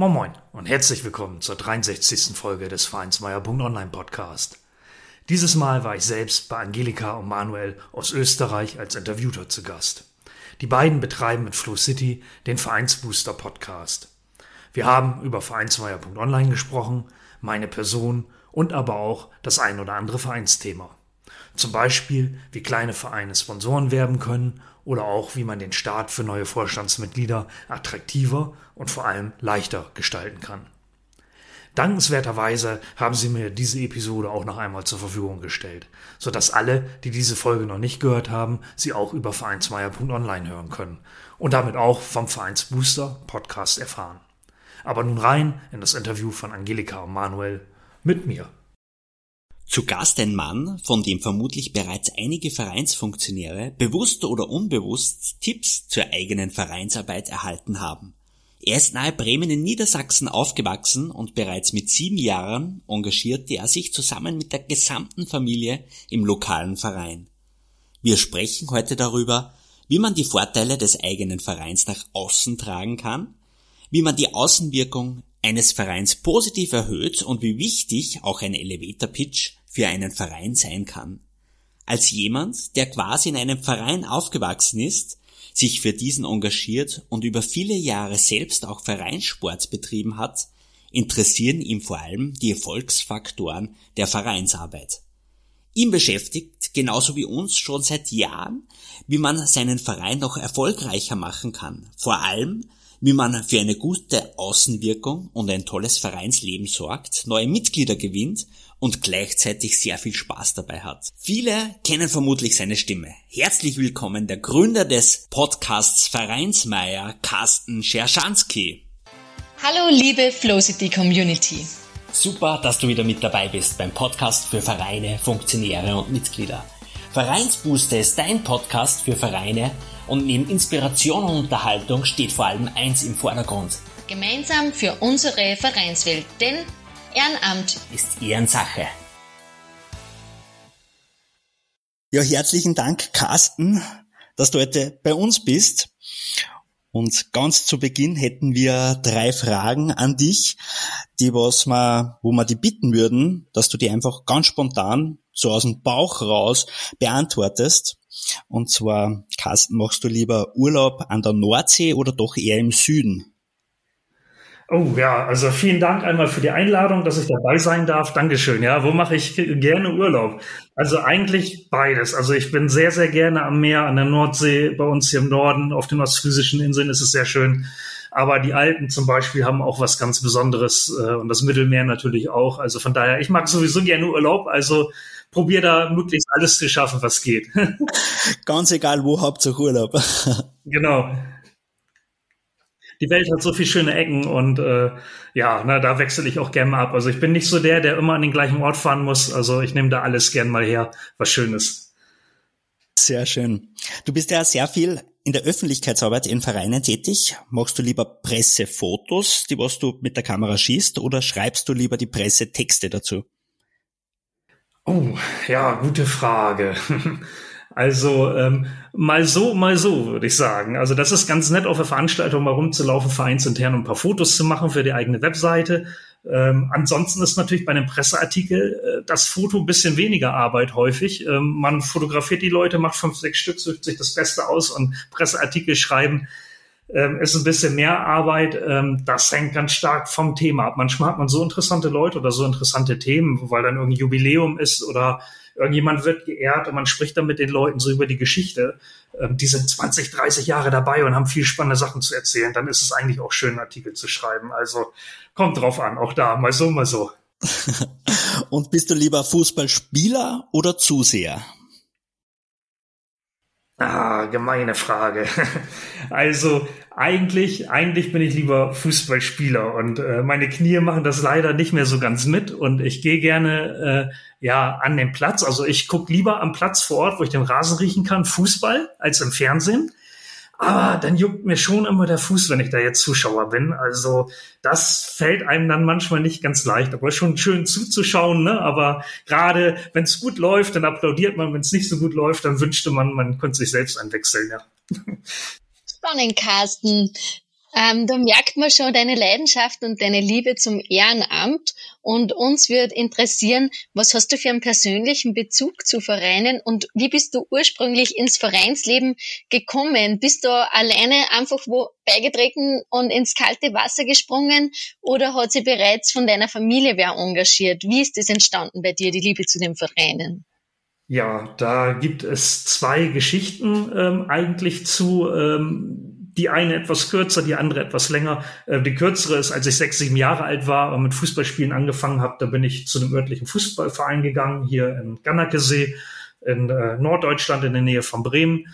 Moin Moin und herzlich willkommen zur 63. Folge des Vereinsmeier.online Podcast. Dieses Mal war ich selbst bei Angelika und Manuel aus Österreich als Interviewter zu Gast. Die beiden betreiben mit Flow City den Vereinsbooster Podcast. Wir haben über Vereinsmeier.online gesprochen, meine Person und aber auch das ein oder andere Vereinsthema. Zum Beispiel, wie kleine Vereine Sponsoren werben können oder auch, wie man den Start für neue Vorstandsmitglieder attraktiver und vor allem leichter gestalten kann. Dankenswerterweise haben Sie mir diese Episode auch noch einmal zur Verfügung gestellt, sodass alle, die diese Folge noch nicht gehört haben, sie auch über vereinsmeier.online hören können und damit auch vom Vereinsbooster Podcast erfahren. Aber nun rein in das Interview von Angelika und Manuel mit mir. Zu Gast ein Mann, von dem vermutlich bereits einige Vereinsfunktionäre bewusst oder unbewusst Tipps zur eigenen Vereinsarbeit erhalten haben. Er ist nahe Bremen in Niedersachsen aufgewachsen und bereits mit sieben Jahren engagierte er sich zusammen mit der gesamten Familie im lokalen Verein. Wir sprechen heute darüber, wie man die Vorteile des eigenen Vereins nach außen tragen kann, wie man die Außenwirkung eines Vereins positiv erhöht und wie wichtig auch ein Elevator Pitch für einen Verein sein kann. Als jemand, der quasi in einem Verein aufgewachsen ist, sich für diesen engagiert und über viele Jahre selbst auch Vereinssport betrieben hat, interessieren ihn vor allem die Erfolgsfaktoren der Vereinsarbeit. Ihn beschäftigt, genauso wie uns schon seit Jahren, wie man seinen Verein noch erfolgreicher machen kann. Vor allem, wie man für eine gute Außenwirkung und ein tolles Vereinsleben sorgt, neue Mitglieder gewinnt und gleichzeitig sehr viel Spaß dabei hat. Viele kennen vermutlich seine Stimme. Herzlich willkommen der Gründer des Podcasts Vereinsmeier, Carsten Scherschanski. Hallo liebe Flowcity Community. Super, dass du wieder mit dabei bist beim Podcast für Vereine, Funktionäre und Mitglieder. Vereinsbooster ist dein Podcast für Vereine und neben Inspiration und Unterhaltung steht vor allem eins im Vordergrund. Gemeinsam für unsere Vereinswelt, denn Ehrenamt ist Ehrensache. Ja, herzlichen Dank, Carsten, dass du heute bei uns bist. Und ganz zu Beginn hätten wir drei Fragen an dich, die was wir, wo wir die bitten würden, dass du die einfach ganz spontan so aus dem Bauch raus beantwortest. Und zwar, Carsten, machst du lieber Urlaub an der Nordsee oder doch eher im Süden? Oh ja, also vielen Dank einmal für die Einladung, dass ich dabei sein darf. Dankeschön. Ja, wo mache ich gerne Urlaub? Also eigentlich beides. Also ich bin sehr, sehr gerne am Meer, an der Nordsee, bei uns hier im Norden, auf den ostfriesischen Inseln ist es sehr schön. Aber die Alpen zum Beispiel haben auch was ganz Besonderes äh, und das Mittelmeer natürlich auch. Also von daher, ich mag sowieso gerne Urlaub. Also probier da möglichst alles zu schaffen, was geht. ganz egal, wo Hauptsache Urlaub. genau die Welt hat so viele schöne Ecken und äh, ja, na, da wechsle ich auch gerne mal ab. Also ich bin nicht so der, der immer an den gleichen Ort fahren muss. Also ich nehme da alles gern mal her, was Schönes. Sehr schön. Du bist ja sehr viel in der Öffentlichkeitsarbeit in Vereinen tätig. Machst du lieber Pressefotos, die was du mit der Kamera schießt, oder schreibst du lieber die Pressetexte dazu? Oh, ja, gute Frage. Also ähm, mal so, mal so, würde ich sagen. Also das ist ganz nett, auf der Veranstaltung mal rumzulaufen, vereinsintern und ein paar Fotos zu machen für die eigene Webseite. Ähm, ansonsten ist natürlich bei einem Presseartikel äh, das Foto ein bisschen weniger Arbeit häufig. Ähm, man fotografiert die Leute, macht fünf, sechs Stück, sucht sich das Beste aus und Presseartikel schreiben ähm, ist ein bisschen mehr Arbeit. Ähm, das hängt ganz stark vom Thema ab. Manchmal hat man so interessante Leute oder so interessante Themen, weil dann irgendein Jubiläum ist oder irgendjemand wird geehrt und man spricht dann mit den Leuten so über die Geschichte. Ähm, die sind 20, 30 Jahre dabei und haben viel spannende Sachen zu erzählen. Dann ist es eigentlich auch schön, einen Artikel zu schreiben. Also kommt drauf an, auch da, mal so, mal so. und bist du lieber Fußballspieler oder Zuseher? Ah, gemeine Frage. Also eigentlich, eigentlich bin ich lieber Fußballspieler und äh, meine Knie machen das leider nicht mehr so ganz mit und ich gehe gerne äh, ja an den Platz. Also ich gucke lieber am Platz vor Ort, wo ich den Rasen riechen kann, Fußball als im Fernsehen. Aber dann juckt mir schon immer der Fuß, wenn ich da jetzt Zuschauer bin. Also das fällt einem dann manchmal nicht ganz leicht. Aber schon schön zuzuschauen. Ne? Aber gerade wenn es gut läuft, dann applaudiert man. Wenn es nicht so gut läuft, dann wünschte man, man könnte sich selbst einwechseln. Ja. Spannend, Carsten. Ähm, da merkt man schon deine Leidenschaft und deine Liebe zum Ehrenamt. Und uns wird interessieren, was hast du für einen persönlichen Bezug zu Vereinen und wie bist du ursprünglich ins Vereinsleben gekommen? Bist du alleine einfach wo beigetreten und ins kalte Wasser gesprungen oder hat sie bereits von deiner Familie wer engagiert? Wie ist das entstanden bei dir, die Liebe zu den Vereinen? Ja, da gibt es zwei Geschichten ähm, eigentlich zu. Ähm, die eine etwas kürzer, die andere etwas länger. Äh, die kürzere ist, als ich sechs, sieben Jahre alt war und mit Fußballspielen angefangen habe, da bin ich zu einem örtlichen Fußballverein gegangen, hier in Gannakesee in äh, Norddeutschland in der Nähe von Bremen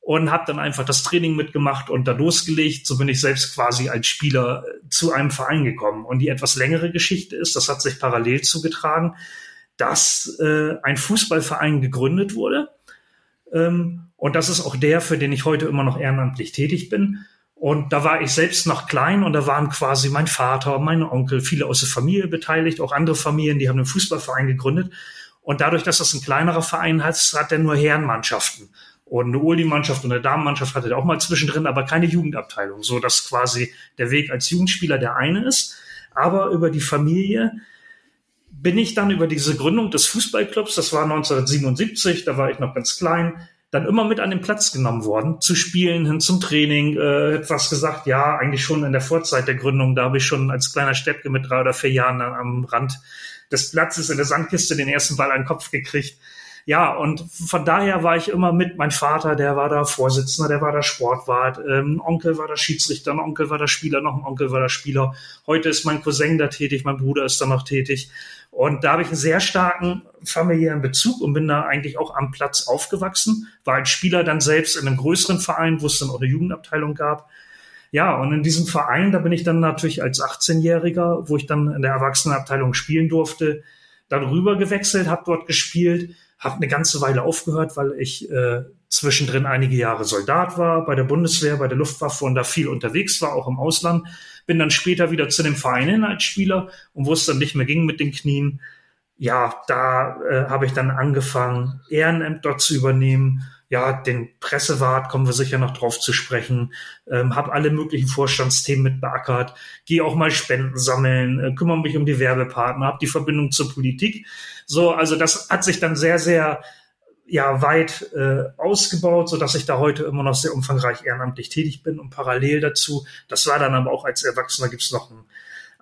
und habe dann einfach das Training mitgemacht und da losgelegt. So bin ich selbst quasi als Spieler äh, zu einem Verein gekommen. Und die etwas längere Geschichte ist, das hat sich parallel zugetragen, dass äh, ein Fußballverein gegründet wurde. Ähm, und das ist auch der, für den ich heute immer noch ehrenamtlich tätig bin. Und da war ich selbst noch klein und da waren quasi mein Vater, mein Onkel, viele aus der Familie beteiligt, auch andere Familien, die haben einen Fußballverein gegründet. Und dadurch, dass das ein kleinerer Verein hat, hat er nur Herrenmannschaften. Und eine Uli-Mannschaft und eine Damenmannschaft hatte er auch mal zwischendrin, aber keine Jugendabteilung, so dass quasi der Weg als Jugendspieler der eine ist. Aber über die Familie bin ich dann über diese Gründung des Fußballclubs, das war 1977, da war ich noch ganz klein, dann immer mit an den Platz genommen worden, zu spielen, hin zum Training, äh, etwas gesagt, ja, eigentlich schon in der Vorzeit der Gründung, da habe ich schon als kleiner Steppke mit drei oder vier Jahren dann am Rand des Platzes in der Sandkiste den ersten Ball an den Kopf gekriegt. Ja, und von daher war ich immer mit. Mein Vater, der war da Vorsitzender, der war da Sportwart, ähm, Onkel war da Schiedsrichter, ein Onkel war da Spieler, noch ein Onkel war da Spieler. Heute ist mein Cousin da tätig, mein Bruder ist da noch tätig. Und da habe ich einen sehr starken familiären Bezug und bin da eigentlich auch am Platz aufgewachsen. War als Spieler dann selbst in einem größeren Verein, wo es dann auch eine Jugendabteilung gab. Ja, und in diesem Verein, da bin ich dann natürlich als 18-Jähriger, wo ich dann in der Erwachsenenabteilung spielen durfte, dann rüber gewechselt, habe dort gespielt, habe eine ganze Weile aufgehört, weil ich äh, zwischendrin einige Jahre Soldat war bei der Bundeswehr, bei der Luftwaffe und da viel unterwegs war, auch im Ausland. Bin dann später wieder zu dem Verein hin als Spieler und wo es dann nicht mehr ging mit den Knien. Ja, da äh, habe ich dann angefangen, Ehrenamt dort zu übernehmen. Ja, den Pressewart kommen wir sicher noch drauf zu sprechen. Ähm, habe alle möglichen Vorstandsthemen mit beackert. Gehe auch mal Spenden sammeln, äh, kümmere mich um die Werbepartner, habe die Verbindung zur Politik. So, also das hat sich dann sehr, sehr ja weit äh, ausgebaut, so dass ich da heute immer noch sehr umfangreich ehrenamtlich tätig bin und parallel dazu, das war dann aber auch als Erwachsener gibt es noch ein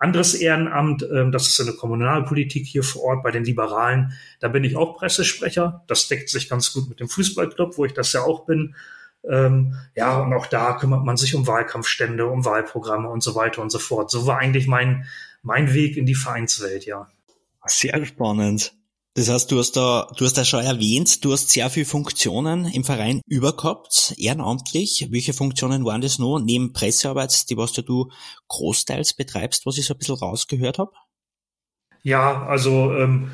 anderes Ehrenamt, ähm, das ist in der Kommunalpolitik hier vor Ort bei den Liberalen. Da bin ich auch Pressesprecher. Das deckt sich ganz gut mit dem Fußballclub, wo ich das ja auch bin. Ähm, ja, und auch da kümmert man sich um Wahlkampfstände, um Wahlprogramme und so weiter und so fort. So war eigentlich mein, mein Weg in die Vereinswelt, ja. Sehr spannend. Das heißt, du hast da, du hast da schon erwähnt, du hast sehr viele Funktionen im Verein übergehabt, ehrenamtlich. Welche Funktionen waren das noch? Neben Pressearbeit, die was du großteils betreibst, was ich so ein bisschen rausgehört habe? Ja, also ähm,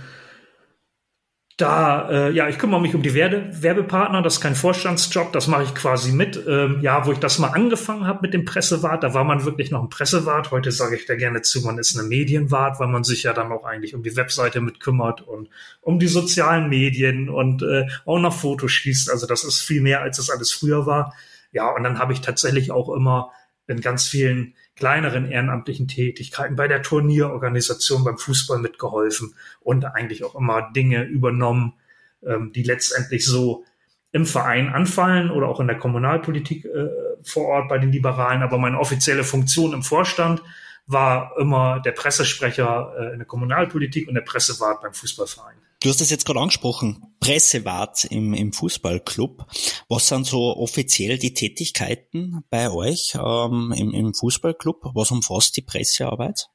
da, äh, ja, ich kümmere mich um die Werbe Werbepartner, das ist kein Vorstandsjob, das mache ich quasi mit. Ähm, ja, wo ich das mal angefangen habe mit dem Pressewart, da war man wirklich noch ein Pressewart. Heute sage ich da gerne zu, man ist eine Medienwart, weil man sich ja dann auch eigentlich um die Webseite mit kümmert und um die sozialen Medien und äh, auch noch Fotos schießt. Also das ist viel mehr, als es alles früher war. Ja, und dann habe ich tatsächlich auch immer in ganz vielen kleineren ehrenamtlichen Tätigkeiten, bei der Turnierorganisation beim Fußball mitgeholfen und eigentlich auch immer Dinge übernommen, ähm, die letztendlich so im Verein anfallen oder auch in der Kommunalpolitik äh, vor Ort bei den Liberalen. Aber meine offizielle Funktion im Vorstand war immer der Pressesprecher äh, in der Kommunalpolitik und der Pressewart beim Fußballverein. Du hast das jetzt gerade angesprochen, Pressewart im, im Fußballclub. Was sind so offiziell die Tätigkeiten bei euch ähm, im, im Fußballclub? Was umfasst die Pressearbeit?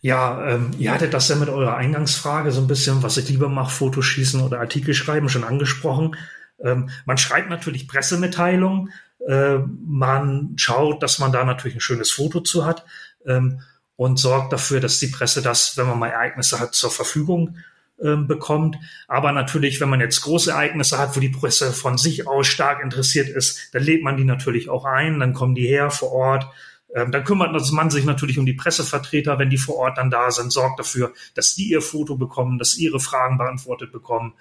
Ja, ähm, ihr hattet das ja mit eurer Eingangsfrage so ein bisschen, was ich lieber mache, Fotoschießen oder Artikel schreiben, schon angesprochen. Ähm, man schreibt natürlich Pressemitteilungen, äh, man schaut, dass man da natürlich ein schönes Foto zu hat ähm, und sorgt dafür, dass die Presse das, wenn man mal Ereignisse hat, zur Verfügung ähm, bekommt. Aber natürlich, wenn man jetzt große Ereignisse hat, wo die Presse von sich aus stark interessiert ist, dann lädt man die natürlich auch ein, dann kommen die her vor Ort. Ähm, dann kümmert man sich natürlich um die Pressevertreter, wenn die vor Ort dann da sind, sorgt dafür, dass die ihr Foto bekommen, dass ihre Fragen beantwortet bekommen.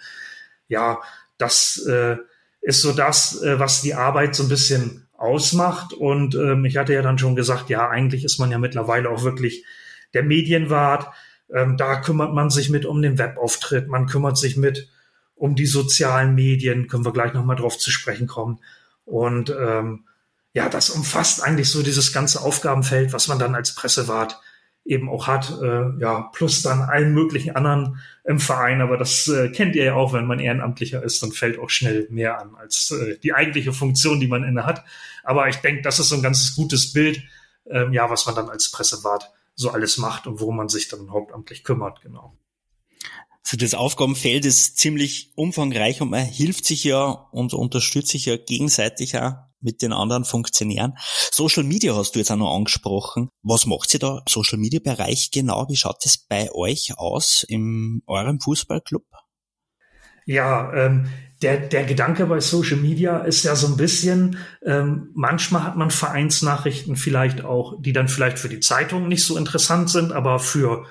Ja, das äh, ist so das, äh, was die Arbeit so ein bisschen ausmacht. Und ähm, ich hatte ja dann schon gesagt, ja, eigentlich ist man ja mittlerweile auch wirklich der Medienwart. Ähm, da kümmert man sich mit um den Webauftritt, man kümmert sich mit um die sozialen Medien, können wir gleich nochmal drauf zu sprechen kommen. Und ähm, ja, das umfasst eigentlich so dieses ganze Aufgabenfeld, was man dann als Pressewart eben auch hat, äh, ja, plus dann allen möglichen anderen im Verein. Aber das äh, kennt ihr ja auch, wenn man Ehrenamtlicher ist, dann fällt auch schnell mehr an als äh, die eigentliche Funktion, die man inne hat. Aber ich denke, das ist so ein ganz gutes Bild, ähm, ja, was man dann als Pressewart so alles macht und worum man sich dann hauptamtlich kümmert, genau. Also das Aufgabenfeld ist ziemlich umfangreich und man hilft sich ja und unterstützt sich ja gegenseitig auch mit den anderen Funktionären. Social Media hast du jetzt auch noch angesprochen. Was macht sie da Social Media Bereich genau? Wie schaut es bei euch aus in eurem Fußballclub? Ja, ähm, der, der Gedanke bei Social Media ist ja so ein bisschen, ähm, manchmal hat man Vereinsnachrichten vielleicht auch, die dann vielleicht für die Zeitung nicht so interessant sind, aber für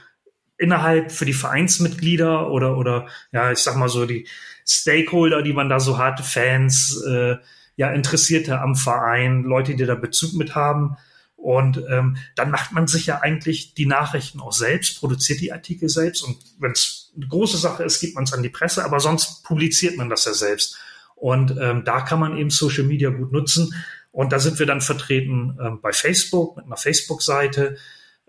innerhalb, für die Vereinsmitglieder oder, oder ja, ich sag mal so die Stakeholder, die man da so hat, Fans, äh, ja, Interessierte am Verein, Leute, die da Bezug mit haben. Und ähm, dann macht man sich ja eigentlich die Nachrichten auch selbst, produziert die Artikel selbst. Und wenn es große Sache ist, gibt man es an die Presse, aber sonst publiziert man das ja selbst. Und ähm, da kann man eben Social Media gut nutzen. Und da sind wir dann vertreten ähm, bei Facebook mit einer Facebook-Seite.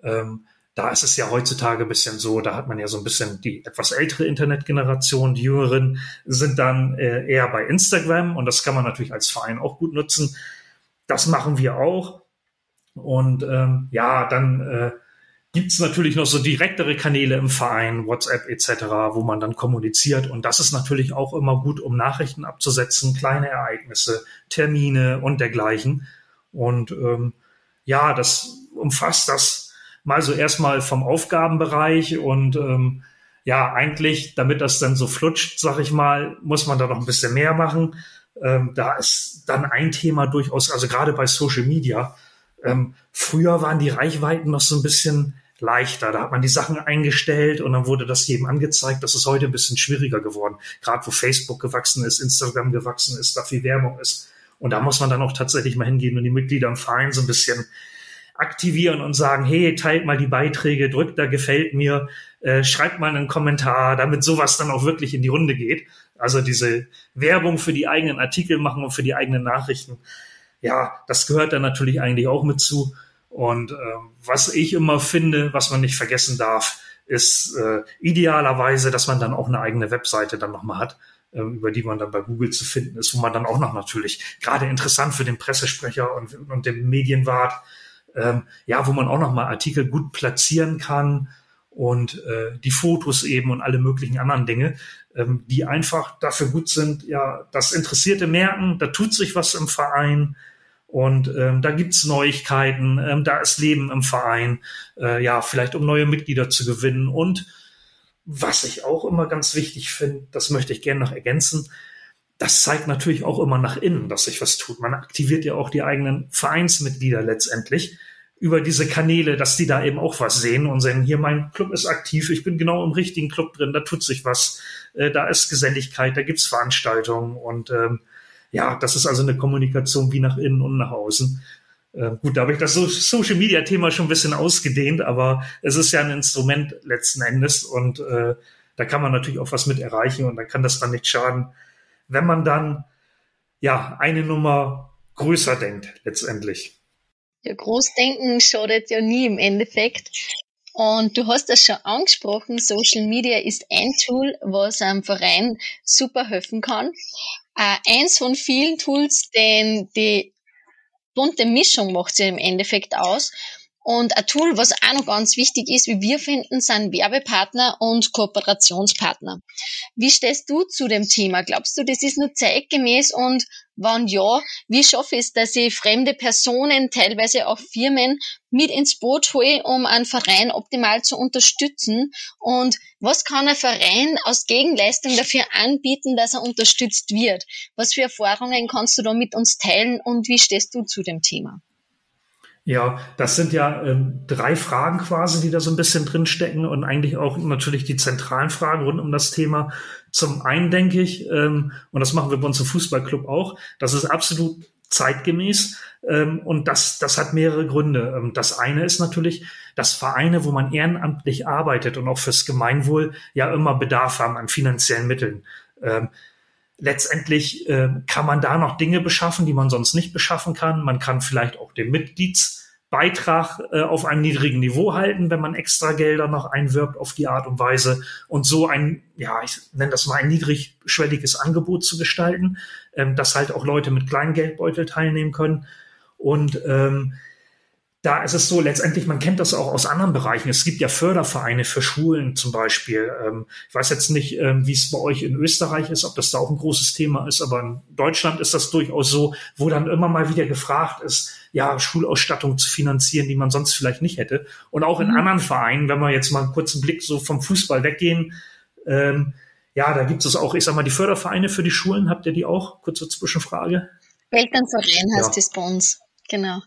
Ähm, da ist es ja heutzutage ein bisschen so, da hat man ja so ein bisschen die etwas ältere Internetgeneration, die Jüngeren sind dann äh, eher bei Instagram und das kann man natürlich als Verein auch gut nutzen. Das machen wir auch. Und ähm, ja, dann äh, gibt natürlich noch so direktere Kanäle im Verein, WhatsApp etc., wo man dann kommuniziert. Und das ist natürlich auch immer gut, um Nachrichten abzusetzen, kleine Ereignisse, Termine und dergleichen. Und ähm, ja, das umfasst das mal so erstmal vom Aufgabenbereich und ähm, ja, eigentlich, damit das dann so flutscht, sag ich mal, muss man da noch ein bisschen mehr machen. Ähm, da ist dann ein Thema durchaus, also gerade bei Social Media, ähm, früher waren die Reichweiten noch so ein bisschen leichter. Da hat man die Sachen eingestellt und dann wurde das jedem angezeigt. Das ist heute ein bisschen schwieriger geworden. Gerade wo Facebook gewachsen ist, Instagram gewachsen ist, da viel Werbung ist. Und da muss man dann auch tatsächlich mal hingehen und die Mitglieder im Verein so ein bisschen aktivieren und sagen, hey, teilt mal die Beiträge, drückt da gefällt mir, äh, schreibt mal einen Kommentar, damit sowas dann auch wirklich in die Runde geht. Also diese Werbung für die eigenen Artikel machen und für die eigenen Nachrichten ja, das gehört dann natürlich eigentlich auch mit zu. Und äh, was ich immer finde, was man nicht vergessen darf, ist äh, idealerweise, dass man dann auch eine eigene Webseite dann nochmal hat, äh, über die man dann bei Google zu finden ist, wo man dann auch noch natürlich gerade interessant für den Pressesprecher und, und den Medienwart, ähm, ja, wo man auch nochmal Artikel gut platzieren kann und äh, die Fotos eben und alle möglichen anderen Dinge, ähm, die einfach dafür gut sind, ja, das Interessierte merken, da tut sich was im Verein und ähm, da gibt's Neuigkeiten, ähm, da ist Leben im Verein, äh, ja, vielleicht um neue Mitglieder zu gewinnen. Und was ich auch immer ganz wichtig finde, das möchte ich gerne noch ergänzen, das zeigt natürlich auch immer nach innen, dass sich was tut. Man aktiviert ja auch die eigenen Vereinsmitglieder letztendlich über diese Kanäle, dass die da eben auch was sehen und sehen, hier mein Club ist aktiv, ich bin genau im richtigen Club drin, da tut sich was, äh, da ist Geselligkeit, da gibt's Veranstaltungen und ähm, ja, das ist also eine Kommunikation wie nach innen und nach außen. Äh, gut, da habe ich das Social Media Thema schon ein bisschen ausgedehnt, aber es ist ja ein Instrument letzten Endes und äh, da kann man natürlich auch was mit erreichen und dann kann das dann nicht schaden, wenn man dann ja eine Nummer größer denkt letztendlich. Ja, Großdenken schadet ja nie im Endeffekt. Und du hast das schon angesprochen, Social Media ist ein Tool, was einem Verein super helfen kann. Äh, eins von vielen Tools, denn die bunte Mischung macht sie im Endeffekt aus. Und ein Tool, was auch noch ganz wichtig ist, wie wir finden, sind Werbepartner und Kooperationspartner. Wie stehst du zu dem Thema? Glaubst du, das ist nur zeitgemäß und wann ja, wie schaffe ich es, dass ich fremde Personen, teilweise auch Firmen mit ins Boot hole, um einen Verein optimal zu unterstützen? Und was kann ein Verein aus Gegenleistung dafür anbieten, dass er unterstützt wird? Was für Erfahrungen kannst du da mit uns teilen und wie stehst du zu dem Thema? Ja, das sind ja ähm, drei Fragen quasi, die da so ein bisschen drinstecken und eigentlich auch natürlich die zentralen Fragen rund um das Thema. Zum einen denke ich, ähm, und das machen wir bei uns im Fußballclub auch, das ist absolut zeitgemäß ähm, und das, das hat mehrere Gründe. Ähm, das eine ist natürlich, dass Vereine, wo man ehrenamtlich arbeitet und auch fürs Gemeinwohl ja immer Bedarf haben an finanziellen Mitteln. Letztendlich äh, kann man da noch Dinge beschaffen, die man sonst nicht beschaffen kann. Man kann vielleicht auch den Mitgliedsbeitrag äh, auf einem niedrigen Niveau halten, wenn man extra Gelder noch einwirbt auf die Art und Weise und so ein, ja, ich nenne das mal ein niedrigschwelliges Angebot zu gestalten, ähm, dass halt auch Leute mit kleinen Geldbeutel teilnehmen können. Und ähm, da ist es so, letztendlich, man kennt das auch aus anderen Bereichen. Es gibt ja Fördervereine für Schulen zum Beispiel. Ähm, ich weiß jetzt nicht, ähm, wie es bei euch in Österreich ist, ob das da auch ein großes Thema ist, aber in Deutschland ist das durchaus so, wo dann immer mal wieder gefragt ist, ja, Schulausstattung zu finanzieren, die man sonst vielleicht nicht hätte. Und auch in mhm. anderen Vereinen, wenn wir jetzt mal einen kurzen Blick so vom Fußball weggehen, ähm, ja, da gibt es auch, ich sag mal, die Fördervereine für die Schulen. Habt ihr die auch? Kurze Zwischenfrage. Elternverein heißt ja. das bei uns. Genau.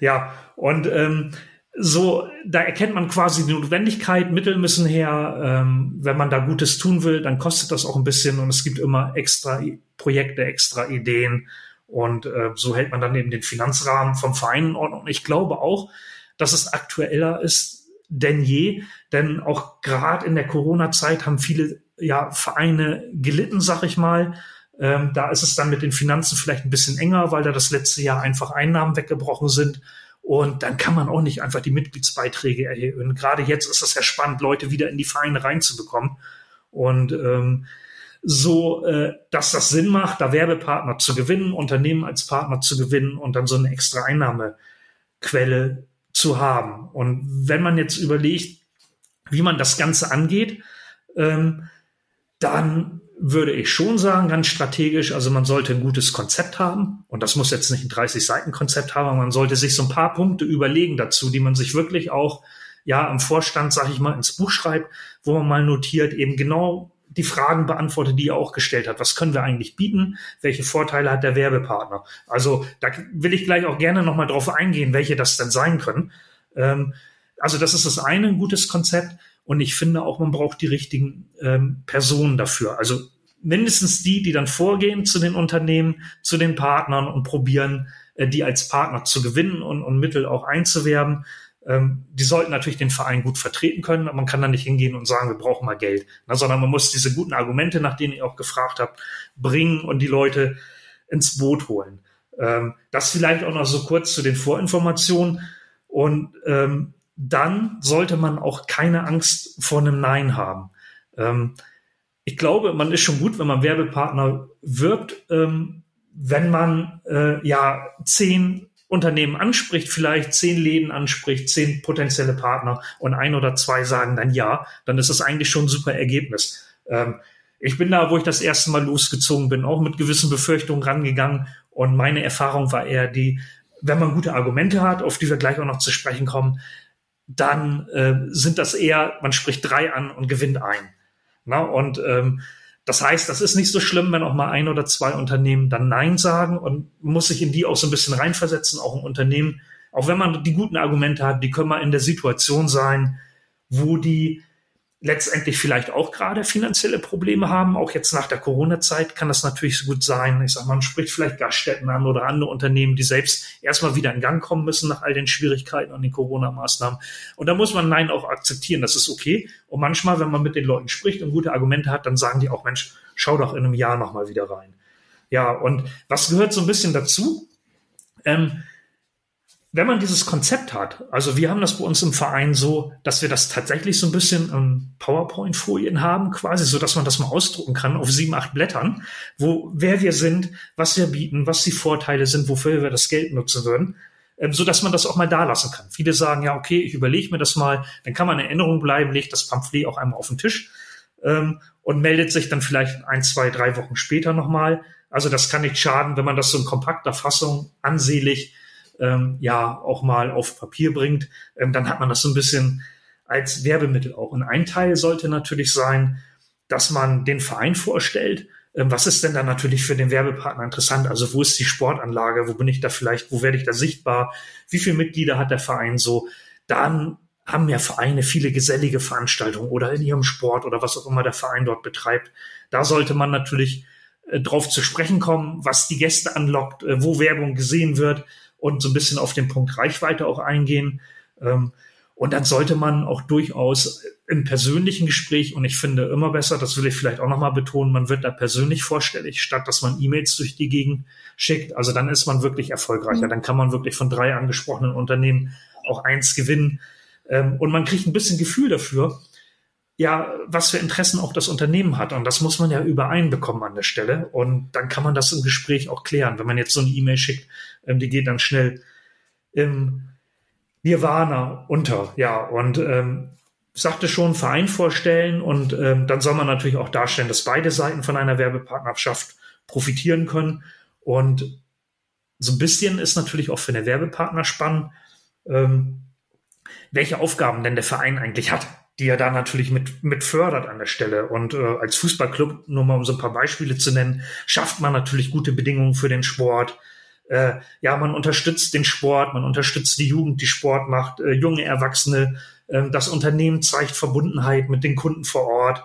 Ja, und ähm, so, da erkennt man quasi die Notwendigkeit, Mittel müssen her. Ähm, wenn man da Gutes tun will, dann kostet das auch ein bisschen und es gibt immer extra Projekte, extra Ideen. Und äh, so hält man dann eben den Finanzrahmen vom Verein in Ordnung. Ich glaube auch, dass es aktueller ist denn je, denn auch gerade in der Corona-Zeit haben viele ja, Vereine gelitten, sag ich mal. Ähm, da ist es dann mit den Finanzen vielleicht ein bisschen enger, weil da das letzte Jahr einfach Einnahmen weggebrochen sind. Und dann kann man auch nicht einfach die Mitgliedsbeiträge erhöhen. Gerade jetzt ist es ja spannend, Leute wieder in die Vereine reinzubekommen. Und ähm, so, äh, dass das Sinn macht, da Werbepartner zu gewinnen, Unternehmen als Partner zu gewinnen und dann so eine extra Einnahmequelle zu haben. Und wenn man jetzt überlegt, wie man das Ganze angeht, ähm, dann würde ich schon sagen, ganz strategisch, also man sollte ein gutes Konzept haben und das muss jetzt nicht ein 30-Seiten-Konzept haben, man sollte sich so ein paar Punkte überlegen dazu, die man sich wirklich auch ja im Vorstand, sag ich mal, ins Buch schreibt, wo man mal notiert, eben genau die Fragen beantwortet, die er auch gestellt hat. Was können wir eigentlich bieten? Welche Vorteile hat der Werbepartner? Also da will ich gleich auch gerne nochmal drauf eingehen, welche das denn sein können. Ähm, also das ist das eine, ein gutes Konzept. Und ich finde auch, man braucht die richtigen ähm, Personen dafür. Also mindestens die, die dann vorgehen zu den Unternehmen, zu den Partnern und probieren, äh, die als Partner zu gewinnen und, und Mittel auch einzuwerben. Ähm, die sollten natürlich den Verein gut vertreten können, aber man kann da nicht hingehen und sagen, wir brauchen mal Geld, Na, sondern man muss diese guten Argumente, nach denen ihr auch gefragt habt, bringen und die Leute ins Boot holen. Ähm, das vielleicht auch noch so kurz zu den Vorinformationen. Und ähm, dann sollte man auch keine Angst vor einem Nein haben. Ähm, ich glaube, man ist schon gut, wenn man Werbepartner wirbt, ähm, wenn man äh, ja zehn Unternehmen anspricht, vielleicht zehn Läden anspricht, zehn potenzielle Partner und ein oder zwei sagen dann ja, dann ist das eigentlich schon ein super Ergebnis. Ähm, ich bin da, wo ich das erste Mal losgezogen bin, auch mit gewissen Befürchtungen rangegangen und meine Erfahrung war eher die, wenn man gute Argumente hat, auf die wir gleich auch noch zu sprechen kommen, dann äh, sind das eher, man spricht drei an und gewinnt ein. Na, und ähm, das heißt, das ist nicht so schlimm, wenn auch mal ein oder zwei Unternehmen dann Nein sagen und muss sich in die auch so ein bisschen reinversetzen, auch im Unternehmen. Auch wenn man die guten Argumente hat, die können mal in der Situation sein, wo die letztendlich vielleicht auch gerade finanzielle Probleme haben. Auch jetzt nach der Corona-Zeit kann das natürlich so gut sein. Ich sag, man spricht vielleicht Gaststätten an oder andere Unternehmen, die selbst erstmal wieder in Gang kommen müssen nach all den Schwierigkeiten und den Corona-Maßnahmen. Und da muss man Nein auch akzeptieren. Das ist okay. Und manchmal, wenn man mit den Leuten spricht und gute Argumente hat, dann sagen die auch, Mensch, schau doch in einem Jahr nochmal wieder rein. Ja, und was gehört so ein bisschen dazu? Ähm, wenn man dieses Konzept hat, also wir haben das bei uns im Verein so, dass wir das tatsächlich so ein bisschen in PowerPoint-Folien haben, quasi, so dass man das mal ausdrucken kann auf sieben, acht Blättern, wo wer wir sind, was wir bieten, was die Vorteile sind, wofür wir das Geld nutzen würden. ähm, so dass man das auch mal da lassen kann. Viele sagen ja, okay, ich überlege mir das mal, dann kann man in Erinnerung bleiben, legt das Pamphlet auch einmal auf den Tisch ähm, und meldet sich dann vielleicht ein, zwei, drei Wochen später nochmal. Also das kann nicht schaden, wenn man das so in kompakter Fassung ansehlich ähm, ja auch mal auf Papier bringt. Ähm, dann hat man das so ein bisschen als Werbemittel auch. Und ein Teil sollte natürlich sein, dass man den Verein vorstellt. Ähm, was ist denn da natürlich für den Werbepartner interessant? Also wo ist die Sportanlage? Wo bin ich da vielleicht? Wo werde ich da sichtbar? Wie viele Mitglieder hat der Verein so? Dann haben ja Vereine viele gesellige Veranstaltungen oder in ihrem Sport oder was auch immer der Verein dort betreibt. Da sollte man natürlich äh, drauf zu sprechen kommen, was die Gäste anlockt, äh, wo Werbung gesehen wird und so ein bisschen auf den Punkt Reichweite auch eingehen. Ähm, und dann sollte man auch durchaus im persönlichen Gespräch, und ich finde immer besser, das will ich vielleicht auch nochmal betonen, man wird da persönlich vorstellig, statt dass man E-Mails durch die Gegend schickt. Also dann ist man wirklich erfolgreicher. Mhm. Dann kann man wirklich von drei angesprochenen Unternehmen auch eins gewinnen. Ähm, und man kriegt ein bisschen Gefühl dafür, ja, was für Interessen auch das Unternehmen hat. Und das muss man ja übereinbekommen an der Stelle. Und dann kann man das im Gespräch auch klären. Wenn man jetzt so eine E-Mail schickt, ähm, die geht dann schnell im Nirvana unter. Ja, und ähm, sagte schon, Verein vorstellen. Und ähm, dann soll man natürlich auch darstellen, dass beide Seiten von einer Werbepartnerschaft profitieren können. Und so ein bisschen ist natürlich auch für eine Werbepartner spannend, ähm, welche Aufgaben denn der Verein eigentlich hat, die er da natürlich mit, mit fördert an der Stelle. Und äh, als Fußballclub, nur mal um so ein paar Beispiele zu nennen, schafft man natürlich gute Bedingungen für den Sport. Äh, ja, man unterstützt den Sport, man unterstützt die Jugend, die Sport macht, äh, junge Erwachsene. Äh, das Unternehmen zeigt Verbundenheit mit den Kunden vor Ort.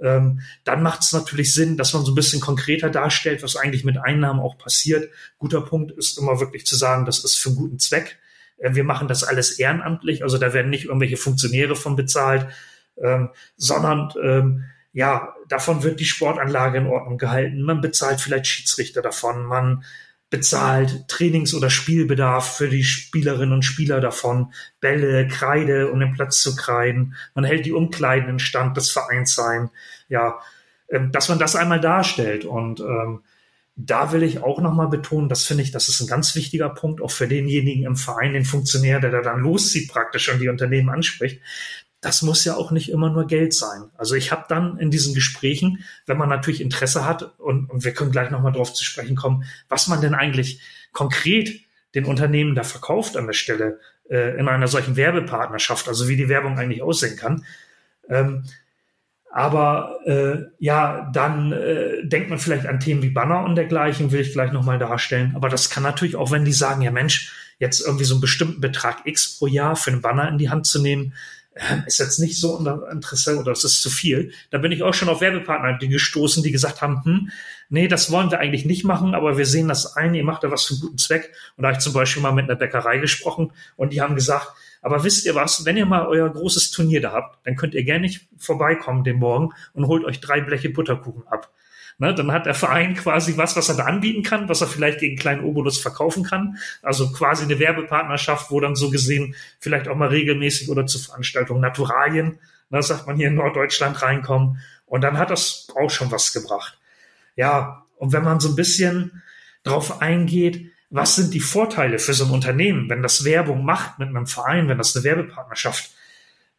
Ähm, dann macht es natürlich Sinn, dass man so ein bisschen konkreter darstellt, was eigentlich mit Einnahmen auch passiert. Guter Punkt ist immer wirklich zu sagen, das ist für guten Zweck. Äh, wir machen das alles ehrenamtlich, also da werden nicht irgendwelche Funktionäre von bezahlt, ähm, sondern ähm, ja, davon wird die Sportanlage in Ordnung gehalten. Man bezahlt vielleicht Schiedsrichter davon, man bezahlt Trainings- oder Spielbedarf für die Spielerinnen und Spieler davon, Bälle, Kreide, um den Platz zu kreiden. Man hält die Umkleiden in Stand des Vereins sein. Ja, ähm, dass man das einmal darstellt und ähm, da will ich auch nochmal betonen, das finde ich, das ist ein ganz wichtiger Punkt, auch für denjenigen im Verein, den Funktionär, der da dann loszieht praktisch und die Unternehmen anspricht. Das muss ja auch nicht immer nur Geld sein. Also ich habe dann in diesen Gesprächen, wenn man natürlich Interesse hat, und, und wir können gleich nochmal drauf zu sprechen kommen, was man denn eigentlich konkret den Unternehmen da verkauft an der Stelle äh, in einer solchen Werbepartnerschaft, also wie die Werbung eigentlich aussehen kann. Ähm, aber äh, ja, dann äh, denkt man vielleicht an Themen wie Banner und dergleichen, will ich gleich nochmal darstellen. Aber das kann natürlich auch, wenn die sagen, ja Mensch, jetzt irgendwie so einen bestimmten Betrag X pro Jahr für einen Banner in die Hand zu nehmen, äh, ist jetzt nicht so interessant oder das ist zu viel. Da bin ich auch schon auf Werbepartner gestoßen, die gesagt haben, hm, nee, das wollen wir eigentlich nicht machen, aber wir sehen das ein, ihr macht da was für einen guten Zweck. Und da habe ich zum Beispiel mal mit einer Bäckerei gesprochen und die haben gesagt, aber wisst ihr was, wenn ihr mal euer großes Turnier da habt, dann könnt ihr gerne nicht vorbeikommen den Morgen und holt euch drei Bleche Butterkuchen ab. Ne, dann hat der Verein quasi was, was er da anbieten kann, was er vielleicht gegen kleinen Obolus verkaufen kann. Also quasi eine Werbepartnerschaft, wo dann so gesehen vielleicht auch mal regelmäßig oder zu Veranstaltungen Naturalien, ne, sagt man hier in Norddeutschland reinkommen. Und dann hat das auch schon was gebracht. Ja, und wenn man so ein bisschen drauf eingeht, was sind die Vorteile für so ein Unternehmen, wenn das Werbung macht mit einem Verein, wenn das eine Werbepartnerschaft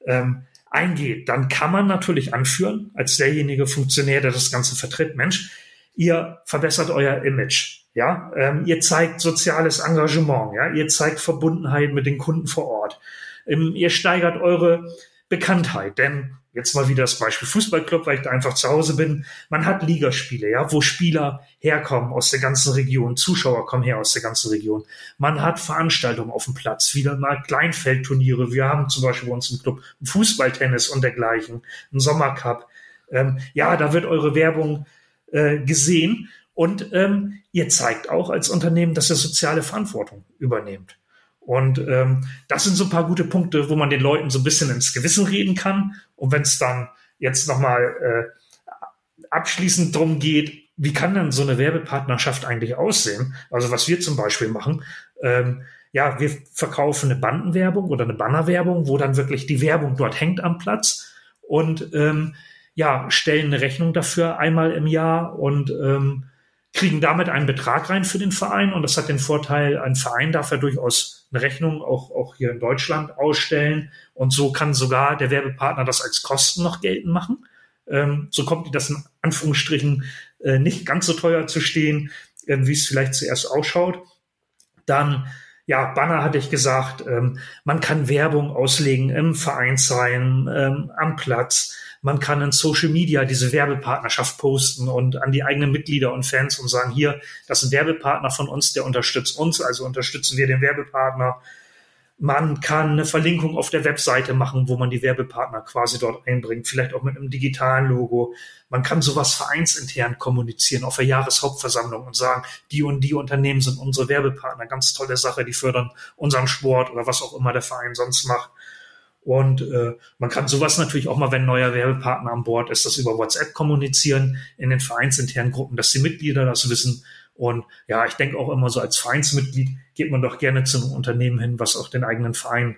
ähm, eingeht, dann kann man natürlich anführen, als derjenige Funktionär, der das Ganze vertritt, Mensch, ihr verbessert euer Image, ja, ähm, ihr zeigt soziales Engagement, ja, ihr zeigt Verbundenheit mit den Kunden vor Ort, ähm, ihr steigert eure Bekanntheit, denn jetzt mal wieder das Beispiel Fußballclub, weil ich da einfach zu Hause bin. Man hat Ligaspiele, ja, wo Spieler herkommen aus der ganzen Region, Zuschauer kommen her aus der ganzen Region. Man hat Veranstaltungen auf dem Platz, wieder mal Kleinfeldturniere. Wir haben zum Beispiel bei uns im Club Fußballtennis und dergleichen, einen Sommercup. Ähm, ja, da wird eure Werbung äh, gesehen und ähm, ihr zeigt auch als Unternehmen, dass ihr soziale Verantwortung übernehmt. Und ähm, das sind so ein paar gute Punkte, wo man den Leuten so ein bisschen ins Gewissen reden kann. Und wenn es dann jetzt nochmal äh, abschließend drum geht, wie kann denn so eine Werbepartnerschaft eigentlich aussehen? Also was wir zum Beispiel machen, ähm, ja, wir verkaufen eine Bandenwerbung oder eine Bannerwerbung, wo dann wirklich die Werbung dort hängt am Platz und ähm, ja, stellen eine Rechnung dafür einmal im Jahr und ähm, kriegen damit einen Betrag rein für den Verein und das hat den Vorteil, ein Verein darf ja durchaus eine Rechnung auch, auch hier in Deutschland ausstellen und so kann sogar der Werbepartner das als Kosten noch geltend machen. Ähm, so kommt das in Anführungsstrichen äh, nicht ganz so teuer zu stehen, äh, wie es vielleicht zuerst ausschaut. Dann ja, Banner hatte ich gesagt, ähm, man kann Werbung auslegen im Vereinsreihen, ähm, am Platz. Man kann in Social Media diese Werbepartnerschaft posten und an die eigenen Mitglieder und Fans und sagen, hier, das ist ein Werbepartner von uns, der unterstützt uns, also unterstützen wir den Werbepartner. Man kann eine Verlinkung auf der Webseite machen, wo man die Werbepartner quasi dort einbringt, vielleicht auch mit einem digitalen Logo. Man kann sowas vereinsintern kommunizieren auf der Jahreshauptversammlung und sagen, die und die Unternehmen sind unsere Werbepartner, ganz tolle Sache, die fördern unseren Sport oder was auch immer der Verein sonst macht. Und äh, man kann sowas natürlich auch mal, wenn ein neuer Werbepartner an Bord ist, das über WhatsApp kommunizieren in den vereinsinternen Gruppen, dass die Mitglieder das wissen und ja, ich denke auch immer so als Vereinsmitglied geht man doch gerne zu einem Unternehmen hin, was auch den eigenen Verein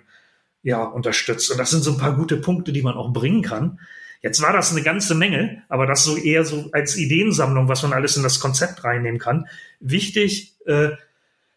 ja unterstützt. Und das sind so ein paar gute Punkte, die man auch bringen kann. Jetzt war das eine ganze Menge, aber das so eher so als Ideensammlung, was man alles in das Konzept reinnehmen kann. Wichtig, äh,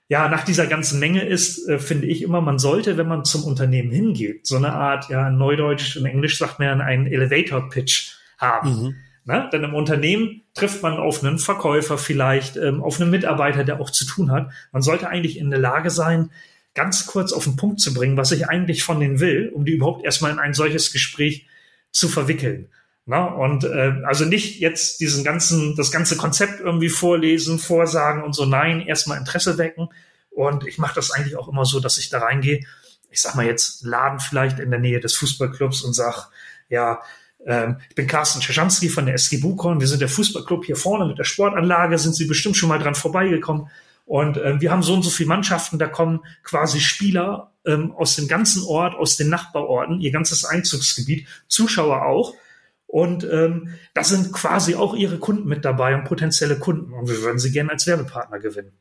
ja, nach dieser ganzen Menge ist, äh, finde ich immer, man sollte, wenn man zum Unternehmen hingeht, so eine Art, ja, Neudeutsch und Englisch sagt man einen Elevator Pitch haben. Mhm. Ne? Denn im Unternehmen trifft man auf einen Verkäufer vielleicht, ähm, auf einen Mitarbeiter, der auch zu tun hat. Man sollte eigentlich in der Lage sein, ganz kurz auf den Punkt zu bringen, was ich eigentlich von denen will, um die überhaupt erstmal in ein solches Gespräch zu verwickeln. Na, und äh, also nicht jetzt diesen ganzen, das ganze Konzept irgendwie vorlesen, vorsagen und so, nein, erstmal Interesse wecken. Und ich mache das eigentlich auch immer so, dass ich da reingehe, ich sag mal jetzt Laden vielleicht in der Nähe des Fußballclubs und sag, ja, ich bin Carsten Czeschanski von der SG Bukon. Wir sind der Fußballclub hier vorne mit der Sportanlage. Sind Sie bestimmt schon mal dran vorbeigekommen. Und äh, wir haben so und so viele Mannschaften. Da kommen quasi Spieler ähm, aus dem ganzen Ort, aus den Nachbarorten, ihr ganzes Einzugsgebiet, Zuschauer auch. Und ähm, da sind quasi auch ihre Kunden mit dabei und potenzielle Kunden. Und wir würden sie gerne als Werbepartner gewinnen.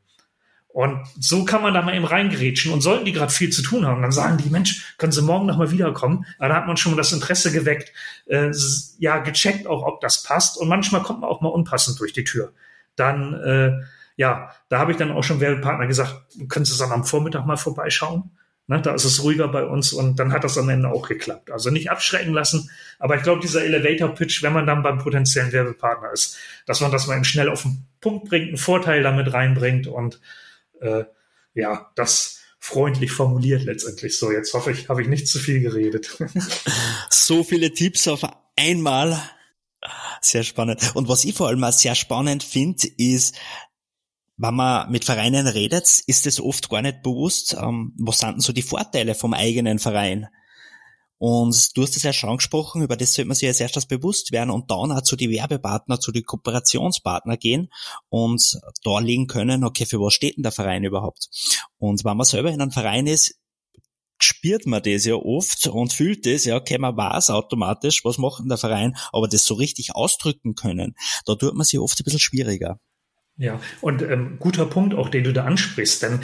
Und so kann man da mal eben reingerätschen. Und sollten die gerade viel zu tun haben, dann sagen die, Mensch, können Sie morgen noch mal wiederkommen? Da hat man schon mal das Interesse geweckt, äh, ja, gecheckt auch, ob das passt. Und manchmal kommt man auch mal unpassend durch die Tür. Dann, äh, ja, da habe ich dann auch schon Werbepartner gesagt, können Sie dann am Vormittag mal vorbeischauen? Ne, da ist es ruhiger bei uns und dann hat das am Ende auch geklappt. Also nicht abschrecken lassen, aber ich glaube, dieser Elevator-Pitch, wenn man dann beim potenziellen Werbepartner ist, dass man das mal eben schnell auf den Punkt bringt, einen Vorteil damit reinbringt und äh, ja, das freundlich formuliert letztendlich so. Jetzt hoffe ich, habe ich nicht zu viel geredet. so viele Tipps auf einmal. Sehr spannend. Und was ich vor allem auch sehr spannend finde, ist, wenn man mit Vereinen redet, ist es oft gar nicht bewusst, ähm, was sind denn so die Vorteile vom eigenen Verein? Und du hast es ja schon angesprochen, über das sollte man sich als erstes bewusst werden und dann auch zu die Werbepartner, zu die Kooperationspartner gehen und da legen können, okay, für was steht denn der Verein überhaupt? Und wenn man selber in einem Verein ist, spürt man das ja oft und fühlt das, ja, okay, man weiß automatisch, was macht denn der Verein, aber das so richtig ausdrücken können, da tut man sich oft ein bisschen schwieriger. Ja, und ähm, guter Punkt auch, den du da ansprichst, denn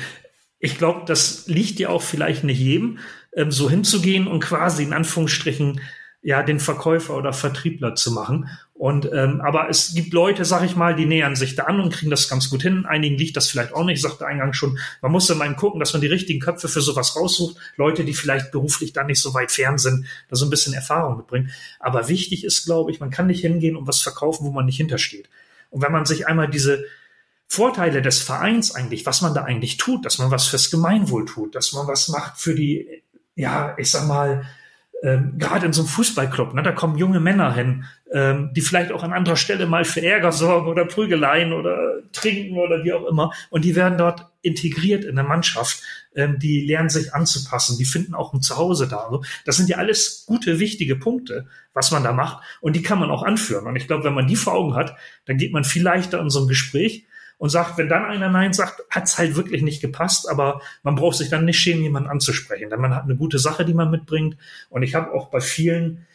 ich glaube, das liegt ja auch vielleicht nicht jedem, ähm, so hinzugehen und quasi in Anführungsstrichen ja den Verkäufer oder Vertriebler zu machen. Und ähm, aber es gibt Leute, sag ich mal, die nähern sich da an und kriegen das ganz gut hin. Einigen liegt das vielleicht auch nicht, sagte Eingang schon. Man muss dann mal gucken, dass man die richtigen Köpfe für sowas raussucht. Leute, die vielleicht beruflich da nicht so weit fern sind, da so ein bisschen Erfahrung mitbringen. Aber wichtig ist, glaube ich, man kann nicht hingehen und was verkaufen, wo man nicht hintersteht. Und wenn man sich einmal diese Vorteile des Vereins eigentlich, was man da eigentlich tut, dass man was fürs Gemeinwohl tut, dass man was macht für die, ja, ich sag mal, ähm, gerade in so einem Fußballclub, ne, da kommen junge Männer hin, ähm, die vielleicht auch an anderer Stelle mal für Ärger sorgen oder Prügeleien oder trinken oder wie auch immer. Und die werden dort integriert in der Mannschaft. Ähm, die lernen sich anzupassen, die finden auch ein Zuhause da. Also das sind ja alles gute, wichtige Punkte, was man da macht. Und die kann man auch anführen. Und ich glaube, wenn man die vor Augen hat, dann geht man viel leichter in so ein Gespräch und sagt, wenn dann einer Nein sagt, hat's halt wirklich nicht gepasst, aber man braucht sich dann nicht schämen, jemanden anzusprechen, denn man hat eine gute Sache, die man mitbringt. Und ich habe auch bei vielen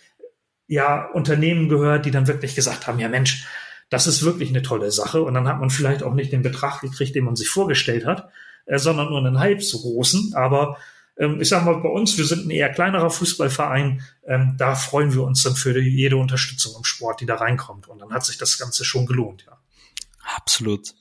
ja Unternehmen gehört, die dann wirklich gesagt haben, ja Mensch, das ist wirklich eine tolle Sache. Und dann hat man vielleicht auch nicht den Betrag gekriegt, den man sich vorgestellt hat, äh, sondern nur einen halb so großen. Aber ähm, ich sage mal, bei uns, wir sind ein eher kleinerer Fußballverein, ähm, da freuen wir uns dann für jede Unterstützung im Sport, die da reinkommt. Und dann hat sich das Ganze schon gelohnt, ja. Absolut.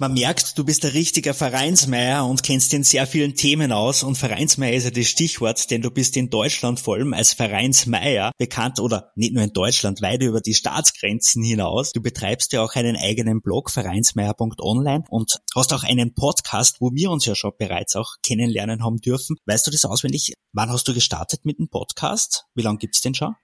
Man merkt, du bist ein richtiger Vereinsmeier und kennst in sehr vielen Themen aus und Vereinsmeier ist ja das Stichwort, denn du bist in Deutschland vor allem als Vereinsmeier bekannt oder nicht nur in Deutschland, weit über die Staatsgrenzen hinaus. Du betreibst ja auch einen eigenen Blog, vereinsmeier.online und hast auch einen Podcast, wo wir uns ja schon bereits auch kennenlernen haben dürfen. Weißt du das auswendig? Wann hast du gestartet mit dem Podcast? Wie lange gibt's den schon?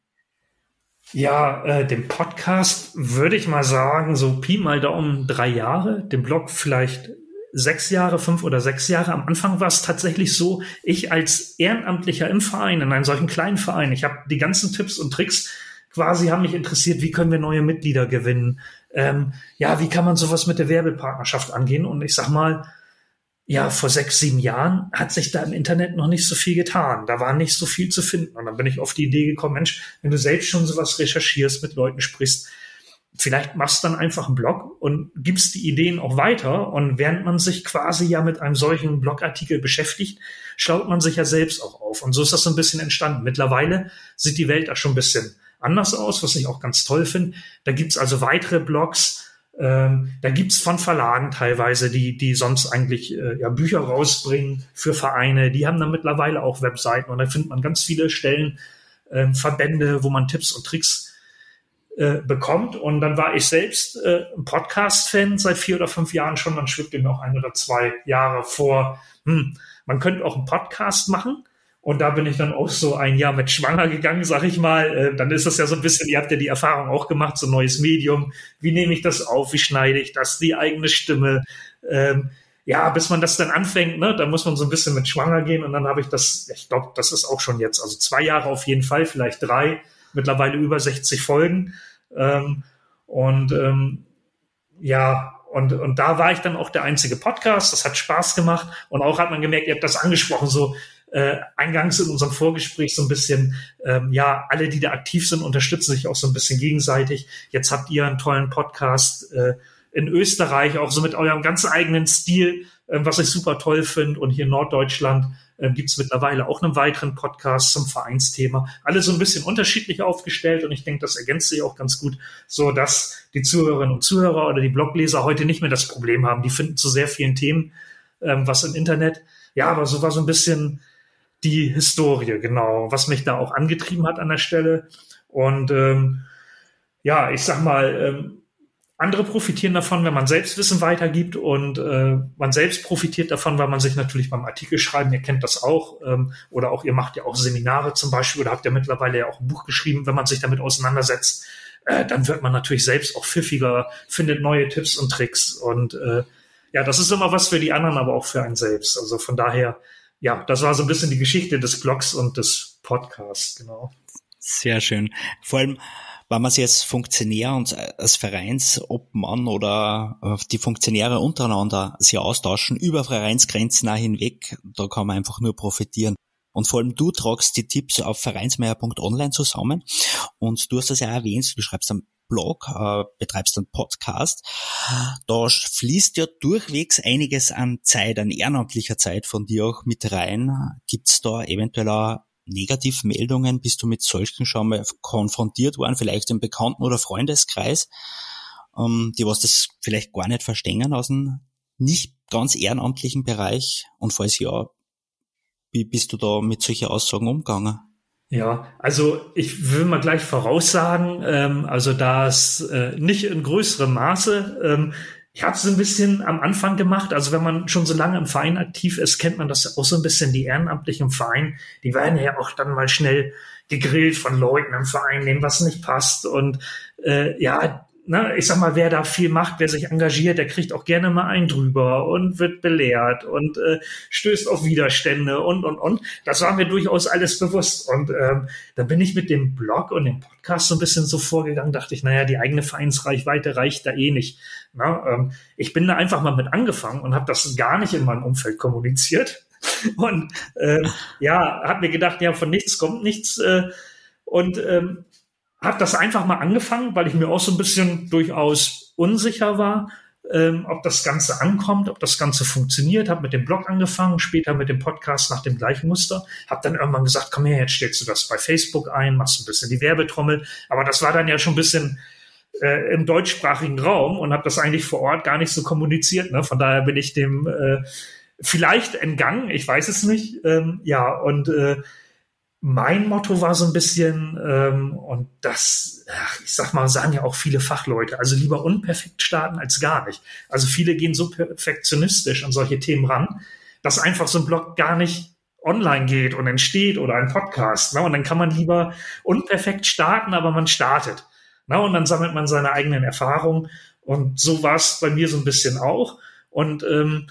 Ja, äh, den Podcast würde ich mal sagen, so Pi mal Daumen drei Jahre, den Blog vielleicht sechs Jahre, fünf oder sechs Jahre. Am Anfang war es tatsächlich so, ich als Ehrenamtlicher im Verein, in einem solchen kleinen Verein, ich habe die ganzen Tipps und Tricks quasi haben mich interessiert, wie können wir neue Mitglieder gewinnen? Ähm, ja, wie kann man sowas mit der Werbepartnerschaft angehen? Und ich sag mal, ja, vor sechs, sieben Jahren hat sich da im Internet noch nicht so viel getan. Da war nicht so viel zu finden. Und dann bin ich auf die Idee gekommen, Mensch, wenn du selbst schon sowas recherchierst, mit Leuten sprichst, vielleicht machst du dann einfach einen Blog und gibst die Ideen auch weiter. Und während man sich quasi ja mit einem solchen Blogartikel beschäftigt, schlaut man sich ja selbst auch auf. Und so ist das so ein bisschen entstanden. Mittlerweile sieht die Welt da schon ein bisschen anders aus, was ich auch ganz toll finde. Da gibt's also weitere Blogs, ähm, da gibt's von Verlagen teilweise, die, die sonst eigentlich äh, ja, Bücher rausbringen für Vereine. Die haben dann mittlerweile auch Webseiten und da findet man ganz viele Stellen, äh, Verbände, wo man Tipps und Tricks äh, bekommt. Und dann war ich selbst äh, ein Podcast-Fan seit vier oder fünf Jahren schon. Dann schwebte mir auch ein oder zwei Jahre vor, hm, man könnte auch einen Podcast machen. Und da bin ich dann auch so ein Jahr mit schwanger gegangen, sag ich mal. Äh, dann ist das ja so ein bisschen, ihr habt ja die Erfahrung auch gemacht, so ein neues Medium. Wie nehme ich das auf? Wie schneide ich das? Die eigene Stimme. Ähm, ja, bis man das dann anfängt, ne, da muss man so ein bisschen mit schwanger gehen. Und dann habe ich das, ich glaube, das ist auch schon jetzt, also zwei Jahre auf jeden Fall, vielleicht drei, mittlerweile über 60 Folgen. Ähm, und ähm, ja, und, und da war ich dann auch der einzige Podcast. Das hat Spaß gemacht. Und auch hat man gemerkt, ihr habt das angesprochen, so äh, eingangs in unserem Vorgespräch so ein bisschen, ähm, ja, alle, die da aktiv sind, unterstützen sich auch so ein bisschen gegenseitig. Jetzt habt ihr einen tollen Podcast äh, in Österreich, auch so mit eurem ganz eigenen Stil, äh, was ich super toll finde. Und hier in Norddeutschland äh, gibt es mittlerweile auch einen weiteren Podcast zum Vereinsthema. Alle so ein bisschen unterschiedlich aufgestellt und ich denke, das ergänzt sich auch ganz gut, so dass die Zuhörerinnen und Zuhörer oder die Blogleser heute nicht mehr das Problem haben. Die finden zu sehr vielen Themen ähm, was im Internet. Ja, aber so war so ein bisschen die Historie, genau, was mich da auch angetrieben hat an der Stelle. Und ähm, ja, ich sag mal, ähm, andere profitieren davon, wenn man Selbstwissen weitergibt und äh, man selbst profitiert davon, weil man sich natürlich beim Artikel schreiben, ihr kennt das auch, ähm, oder auch ihr macht ja auch Seminare zum Beispiel oder habt ja mittlerweile ja auch ein Buch geschrieben, wenn man sich damit auseinandersetzt, äh, dann wird man natürlich selbst auch pfiffiger, findet neue Tipps und Tricks und äh, ja, das ist immer was für die anderen, aber auch für einen selbst. Also von daher ja, das war so ein bisschen die Geschichte des Blogs und des Podcasts, genau. Sehr schön. Vor allem, wenn man sich als Funktionär und als Vereinsobmann oder äh, die Funktionäre untereinander sich austauschen, über Vereinsgrenzen auch hinweg, da kann man einfach nur profitieren. Und vor allem du tragst die Tipps auf vereinsmeier.online zusammen. Und du hast das ja erwähnt, du schreibst am Blog, äh, betreibst einen Podcast. Da fließt ja durchwegs einiges an Zeit, an ehrenamtlicher Zeit von dir auch mit rein. Gibt's da eventuell auch Negativmeldungen? Bist du mit solchen schon mal konfrontiert worden, vielleicht im Bekannten- oder Freundeskreis, ähm, die was das vielleicht gar nicht verstehen aus dem nicht ganz ehrenamtlichen Bereich? Und falls ja, wie bist du da mit solchen Aussagen umgegangen? Ja, also ich will mal gleich voraussagen, ähm, also das äh, nicht in größerem Maße. Ähm, ich habe es ein bisschen am Anfang gemacht. Also wenn man schon so lange im Verein aktiv ist, kennt man das auch so ein bisschen. Die Ehrenamtlichen im Verein, die werden ja auch dann mal schnell gegrillt von Leuten im Verein, denen was nicht passt. Und äh, ja, ne, ich sag mal, wer da viel macht, wer sich engagiert, der kriegt auch gerne mal einen drüber und wird belehrt und äh, stößt auf Widerstände und und und. Das war mir durchaus alles bewusst. Und ähm, da bin ich mit dem Blog und dem Podcast so ein bisschen so vorgegangen, dachte ich, naja, die eigene Vereinsreichweite reicht da eh nicht. Na, ähm, ich bin da einfach mal mit angefangen und habe das gar nicht in meinem Umfeld kommuniziert. Und äh, ja, habe mir gedacht, ja, von nichts kommt nichts. Äh, und ähm, habe das einfach mal angefangen, weil ich mir auch so ein bisschen durchaus unsicher war, ähm, ob das Ganze ankommt, ob das Ganze funktioniert. Habe mit dem Blog angefangen, später mit dem Podcast nach dem gleichen Muster. Habe dann irgendwann gesagt, komm her, jetzt stellst du das bei Facebook ein, machst ein bisschen die Werbetrommel. Aber das war dann ja schon ein bisschen äh, im deutschsprachigen Raum und habe das eigentlich vor Ort gar nicht so kommuniziert. Ne? Von daher bin ich dem äh, vielleicht entgangen, ich weiß es nicht. Ähm, ja, und äh, mein Motto war so ein bisschen, ähm, und das, ach, ich sag mal, sagen ja auch viele Fachleute, also lieber unperfekt starten als gar nicht. Also viele gehen so perfektionistisch an solche Themen ran, dass einfach so ein Blog gar nicht online geht und entsteht oder ein Podcast. Ne? Und dann kann man lieber unperfekt starten, aber man startet. Ne? Und dann sammelt man seine eigenen Erfahrungen. Und so war es bei mir so ein bisschen auch. Und ähm,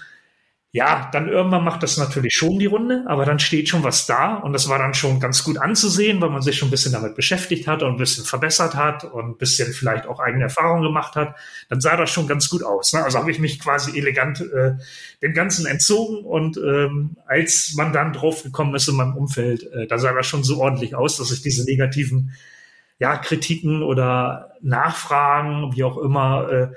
ja, dann irgendwann macht das natürlich schon die Runde, aber dann steht schon was da und das war dann schon ganz gut anzusehen, weil man sich schon ein bisschen damit beschäftigt hat und ein bisschen verbessert hat und ein bisschen vielleicht auch eigene Erfahrungen gemacht hat. Dann sah das schon ganz gut aus. Ne? Also habe ich mich quasi elegant äh, dem Ganzen entzogen und ähm, als man dann drauf gekommen ist in meinem Umfeld, äh, da sah das schon so ordentlich aus, dass ich diese negativen ja, Kritiken oder Nachfragen, wie auch immer, äh,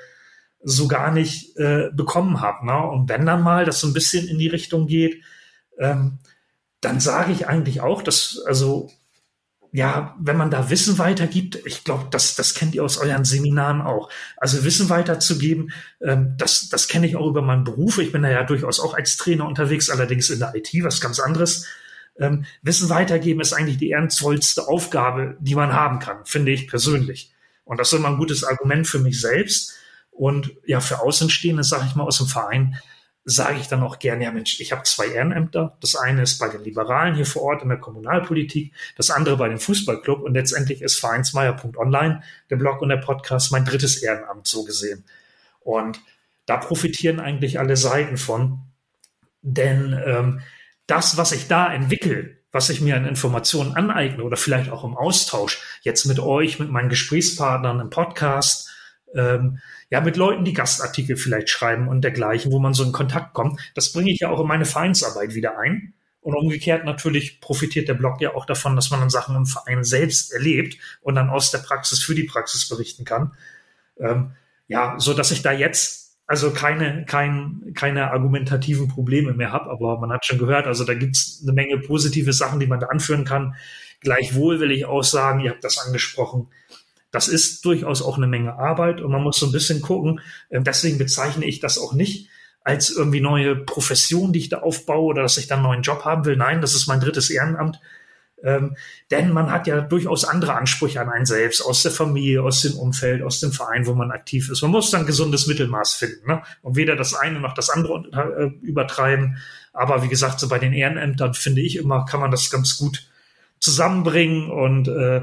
so gar nicht äh, bekommen habe. Ne? Und wenn dann mal das so ein bisschen in die Richtung geht, ähm, dann sage ich eigentlich auch, dass, also, ja, wenn man da Wissen weitergibt, ich glaube, das, das kennt ihr aus euren Seminaren auch. Also Wissen weiterzugeben, ähm, das, das kenne ich auch über meinen Beruf. Ich bin da ja durchaus auch als Trainer unterwegs, allerdings in der IT, was ganz anderes. Ähm, Wissen weitergeben ist eigentlich die ernstvollste Aufgabe, die man haben kann, finde ich persönlich. Und das ist immer ein gutes Argument für mich selbst. Und ja, für Außenstehende, sage ich mal, aus dem Verein, sage ich dann auch gerne, ja Mensch, ich habe zwei Ehrenämter. Das eine ist bei den Liberalen hier vor Ort in der Kommunalpolitik, das andere bei dem Fußballclub und letztendlich ist Vereinsmeier.online, der Blog und der Podcast, mein drittes Ehrenamt so gesehen. Und da profitieren eigentlich alle Seiten von, denn ähm, das, was ich da entwickle, was ich mir an Informationen aneigne oder vielleicht auch im Austausch, jetzt mit euch, mit meinen Gesprächspartnern im Podcast, ähm, ja, mit Leuten, die Gastartikel vielleicht schreiben und dergleichen, wo man so in Kontakt kommt. Das bringe ich ja auch in meine Vereinsarbeit wieder ein. Und umgekehrt natürlich profitiert der Blog ja auch davon, dass man dann Sachen im Verein selbst erlebt und dann aus der Praxis für die Praxis berichten kann. Ähm, ja, so dass ich da jetzt also keine, kein, keine argumentativen Probleme mehr habe, aber man hat schon gehört, also da gibt's eine Menge positive Sachen, die man da anführen kann. Gleichwohl will ich auch sagen, ihr habt das angesprochen, das ist durchaus auch eine Menge Arbeit und man muss so ein bisschen gucken. Ähm, deswegen bezeichne ich das auch nicht als irgendwie neue Profession, die ich da aufbaue oder dass ich dann einen neuen Job haben will. Nein, das ist mein drittes Ehrenamt. Ähm, denn man hat ja durchaus andere Ansprüche an einen selbst, aus der Familie, aus dem Umfeld, aus dem Verein, wo man aktiv ist. Man muss dann gesundes Mittelmaß finden ne? und weder das eine noch das andere äh, übertreiben. Aber wie gesagt, so bei den Ehrenämtern finde ich immer, kann man das ganz gut zusammenbringen und äh,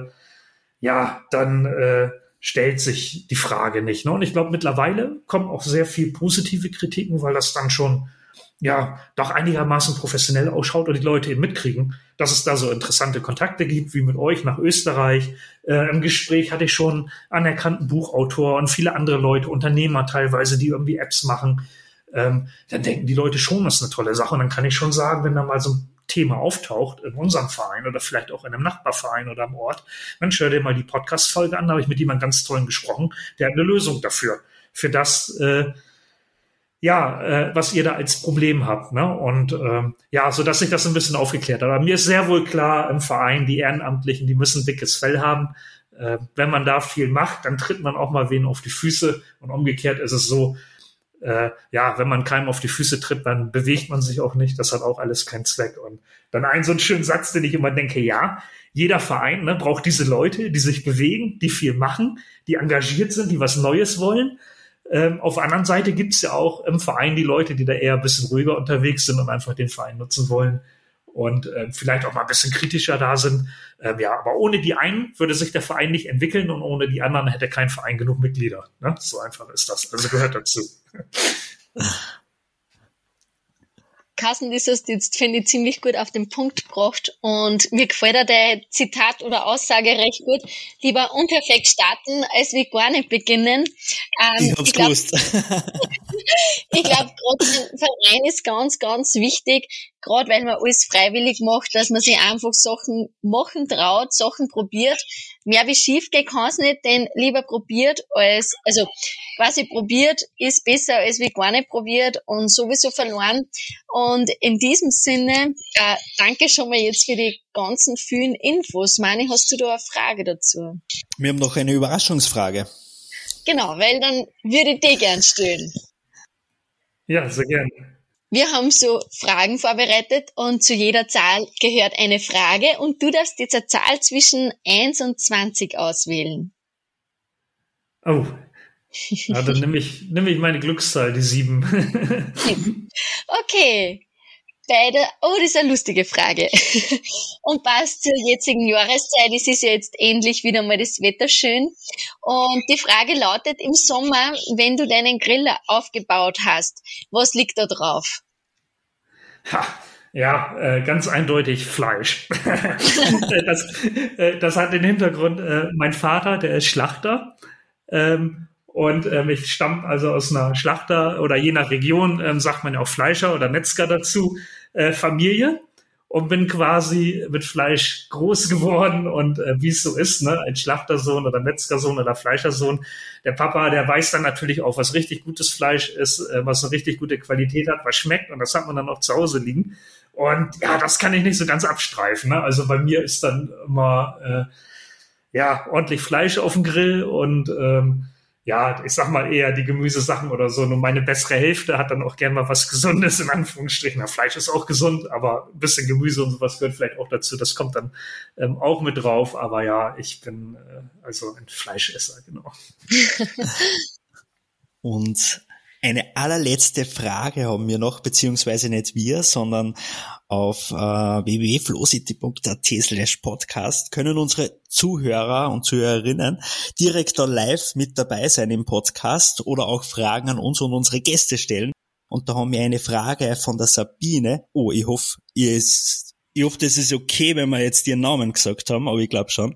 ja, dann äh, stellt sich die Frage nicht. Ne? Und ich glaube, mittlerweile kommen auch sehr viel positive Kritiken, weil das dann schon ja doch einigermaßen professionell ausschaut und die Leute eben mitkriegen, dass es da so interessante Kontakte gibt, wie mit euch nach Österreich. Äh, Im Gespräch hatte ich schon anerkannten Buchautor und viele andere Leute, Unternehmer teilweise, die irgendwie Apps machen. Ähm, dann denken die Leute schon, das ist eine tolle Sache. Und dann kann ich schon sagen, wenn da mal so ein Thema auftaucht in unserem Verein oder vielleicht auch in einem Nachbarverein oder am Ort, Mensch, hör dir mal die Podcast-Folge an, da habe ich mit jemandem ganz tollen gesprochen, der hat eine Lösung dafür, für das, äh, ja, äh, was ihr da als Problem habt. Ne? Und ähm, ja, so dass sich das ein bisschen aufgeklärt hat. Aber mir ist sehr wohl klar, im Verein, die Ehrenamtlichen, die müssen dickes Fell haben. Äh, wenn man da viel macht, dann tritt man auch mal wen auf die Füße. Und umgekehrt ist es so, äh, ja, wenn man keinem auf die Füße tritt, dann bewegt man sich auch nicht. Das hat auch alles keinen Zweck. Und dann ein so ein schönen Satz, den ich immer denke, ja, jeder Verein ne, braucht diese Leute, die sich bewegen, die viel machen, die engagiert sind, die was Neues wollen. Ähm, auf der anderen Seite gibt es ja auch im Verein die Leute, die da eher ein bisschen ruhiger unterwegs sind und einfach den Verein nutzen wollen und äh, vielleicht auch mal ein bisschen kritischer da sind. Ähm, ja, aber ohne die einen würde sich der Verein nicht entwickeln und ohne die anderen hätte kein Verein genug Mitglieder. Ne? So einfach ist das. Also gehört dazu. Carsten, das hast jetzt, finde ich, ziemlich gut auf den Punkt gebracht und mir gefällt der Zitat oder Aussage recht gut. Lieber unperfekt starten, als wie gar nicht beginnen. Ähm, ich hab's ich glaub, gewusst. ich glaube, gerade ein Verein ist ganz, ganz wichtig, gerade weil man alles freiwillig macht, dass man sich einfach Sachen machen traut, Sachen probiert. Mehr wie schief gehen kann es nicht, denn lieber probiert als, also quasi probiert ist besser als wie gar nicht probiert und sowieso verloren. Und in diesem Sinne, äh, danke schon mal jetzt für die ganzen vielen Infos. Meine, hast du da eine Frage dazu? Wir haben noch eine Überraschungsfrage. Genau, weil dann würde ich dir gern stellen. Ja, sehr gern. Wir haben so Fragen vorbereitet und zu jeder Zahl gehört eine Frage und du darfst jetzt eine Zahl zwischen 1 und 20 auswählen. Oh. Ja, dann nehme ich, nehme ich meine Glückszahl, die 7. okay. Beide, oh, das ist eine lustige Frage. Und passt zur jetzigen Jahreszeit. Es ist ja jetzt endlich wieder mal das Wetter schön. Und die Frage lautet, im Sommer, wenn du deinen Grill aufgebaut hast, was liegt da drauf? Ha, ja, äh, ganz eindeutig Fleisch. das, äh, das hat den Hintergrund, äh, mein Vater, der ist Schlachter. Ähm, und ähm, ich stamme also aus einer Schlachter oder je nach Region ähm, sagt man ja auch Fleischer oder Metzger dazu, äh, Familie und bin quasi mit Fleisch groß geworden und äh, wie es so ist, ne, ein Schlachtersohn oder Metzgersohn oder Fleischersohn. Der Papa, der weiß dann natürlich auch, was richtig gutes Fleisch ist, äh, was eine richtig gute Qualität hat, was schmeckt und das hat man dann auch zu Hause liegen. Und ja, das kann ich nicht so ganz abstreifen. Ne? Also bei mir ist dann immer äh, ja ordentlich Fleisch auf dem Grill und ähm, ja, ich sag mal eher die Gemüsesachen oder so. Nur meine bessere Hälfte hat dann auch gern mal was Gesundes in Anführungsstrichen. Na, Fleisch ist auch gesund, aber ein bisschen Gemüse und sowas gehört vielleicht auch dazu. Das kommt dann ähm, auch mit drauf. Aber ja, ich bin äh, also ein Fleischesser, genau. und eine allerletzte Frage haben wir noch, beziehungsweise nicht wir, sondern auf äh, www.flowcity.at slash podcast können unsere Zuhörer und Zuhörerinnen direkt da live mit dabei sein im Podcast oder auch Fragen an uns und unsere Gäste stellen. Und da haben wir eine Frage von der Sabine. Oh, ich hoffe, ihr ist, ich hoffe, das ist okay, wenn wir jetzt ihren Namen gesagt haben, aber ich glaube schon.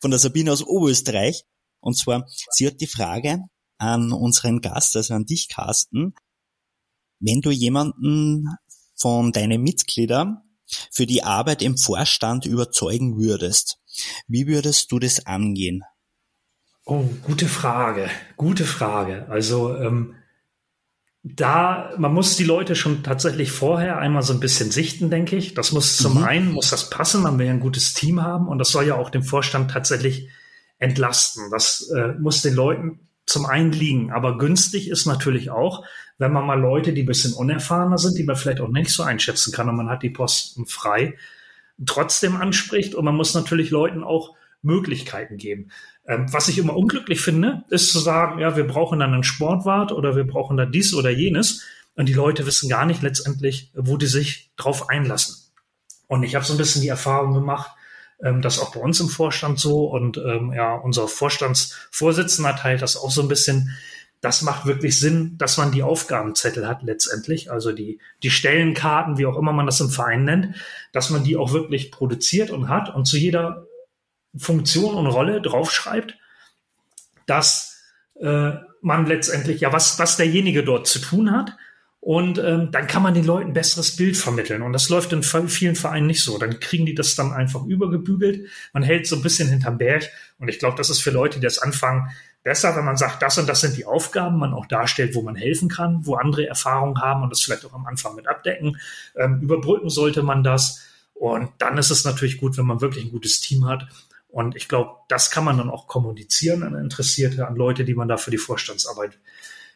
Von der Sabine aus Oberösterreich. Und zwar, sie hat die Frage, an unseren Gast, also an dich, Carsten. Wenn du jemanden von deinen Mitgliedern für die Arbeit im Vorstand überzeugen würdest, wie würdest du das angehen? Oh, gute Frage, gute Frage. Also ähm, da, man muss die Leute schon tatsächlich vorher einmal so ein bisschen sichten, denke ich. Das muss zum mhm. einen, muss das passen, man will ja ein gutes Team haben und das soll ja auch den Vorstand tatsächlich entlasten. Das äh, muss den Leuten zum einen liegen. Aber günstig ist natürlich auch, wenn man mal Leute, die ein bisschen unerfahrener sind, die man vielleicht auch nicht so einschätzen kann und man hat die Posten frei, trotzdem anspricht. Und man muss natürlich Leuten auch Möglichkeiten geben. Ähm, was ich immer unglücklich finde, ist zu sagen, ja, wir brauchen dann einen Sportwart oder wir brauchen da dies oder jenes. Und die Leute wissen gar nicht letztendlich, wo die sich drauf einlassen. Und ich habe so ein bisschen die Erfahrung gemacht, ähm, das auch bei uns im Vorstand so und ähm, ja, unser Vorstandsvorsitzender teilt das auch so ein bisschen. Das macht wirklich Sinn, dass man die Aufgabenzettel hat letztendlich, also die, die Stellenkarten, wie auch immer man das im Verein nennt, dass man die auch wirklich produziert und hat und zu jeder Funktion und Rolle draufschreibt, dass äh, man letztendlich, ja, was, was derjenige dort zu tun hat, und ähm, dann kann man den Leuten ein besseres Bild vermitteln. Und das läuft in vielen Vereinen nicht so. Dann kriegen die das dann einfach übergebügelt. Man hält so ein bisschen hinterm Berg. Und ich glaube, das ist für Leute, die das anfangen, besser, wenn man sagt, das und das sind die Aufgaben, man auch darstellt, wo man helfen kann, wo andere Erfahrungen haben und das vielleicht auch am Anfang mit abdecken. Ähm, überbrücken sollte man das. Und dann ist es natürlich gut, wenn man wirklich ein gutes Team hat. Und ich glaube, das kann man dann auch kommunizieren an Interessierte, an Leute, die man da für die Vorstandsarbeit